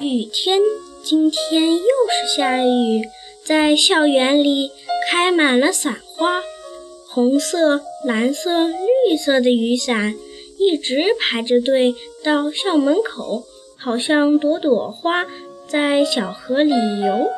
雨天今天又是下雨在校园里开满了伞花红色蓝色绿色的雨伞一直排着队到校门口好像朵朵花在小河里游。